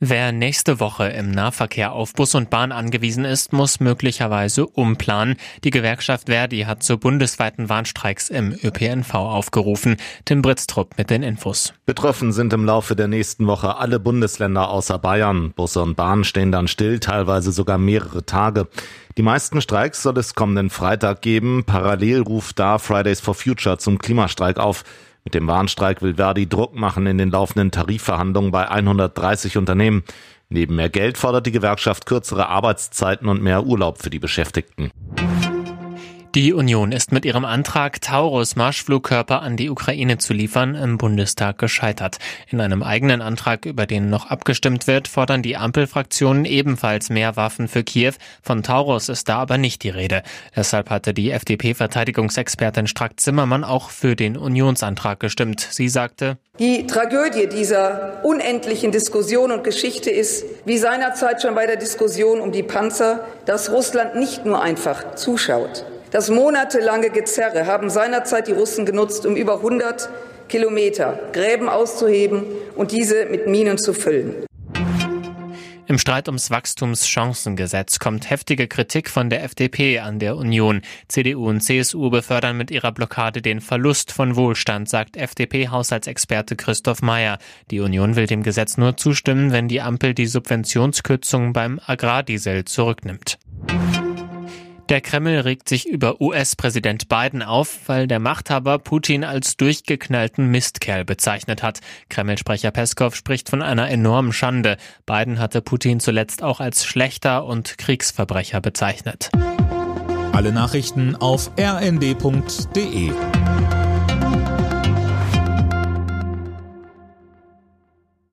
Wer nächste Woche im Nahverkehr auf Bus und Bahn angewiesen ist, muss möglicherweise umplanen. Die Gewerkschaft Verdi hat zu bundesweiten Warnstreiks im ÖPNV aufgerufen. Tim Britztrup mit den Infos. Betroffen sind im Laufe der nächsten Woche alle Bundesländer außer Bayern. Busse und Bahnen stehen dann still, teilweise sogar mehrere Tage. Die meisten Streiks soll es kommenden Freitag geben. Parallel ruft da Fridays for Future zum Klimastreik auf. Mit dem Warnstreik will Verdi Druck machen in den laufenden Tarifverhandlungen bei 130 Unternehmen. Neben mehr Geld fordert die Gewerkschaft kürzere Arbeitszeiten und mehr Urlaub für die Beschäftigten. Die Union ist mit ihrem Antrag, Taurus Marschflugkörper an die Ukraine zu liefern, im Bundestag gescheitert. In einem eigenen Antrag, über den noch abgestimmt wird, fordern die Ampelfraktionen ebenfalls mehr Waffen für Kiew. Von Taurus ist da aber nicht die Rede. Deshalb hatte die FDP-Verteidigungsexpertin Strack-Zimmermann auch für den Unionsantrag gestimmt. Sie sagte, die Tragödie dieser unendlichen Diskussion und Geschichte ist, wie seinerzeit schon bei der Diskussion um die Panzer, dass Russland nicht nur einfach zuschaut. Das monatelange Gezerre haben seinerzeit die Russen genutzt, um über 100 Kilometer Gräben auszuheben und diese mit Minen zu füllen. Im Streit ums Wachstumschancengesetz kommt heftige Kritik von der FDP an der Union. CDU und CSU befördern mit ihrer Blockade den Verlust von Wohlstand, sagt FDP-Haushaltsexperte Christoph Meyer. Die Union will dem Gesetz nur zustimmen, wenn die Ampel die Subventionskürzung beim Agrardiesel zurücknimmt. Der Kreml regt sich über US-Präsident Biden auf, weil der Machthaber Putin als durchgeknallten Mistkerl bezeichnet hat. Kreml-Sprecher Peskov spricht von einer enormen Schande. Biden hatte Putin zuletzt auch als schlechter und Kriegsverbrecher bezeichnet. Alle Nachrichten auf rnd.de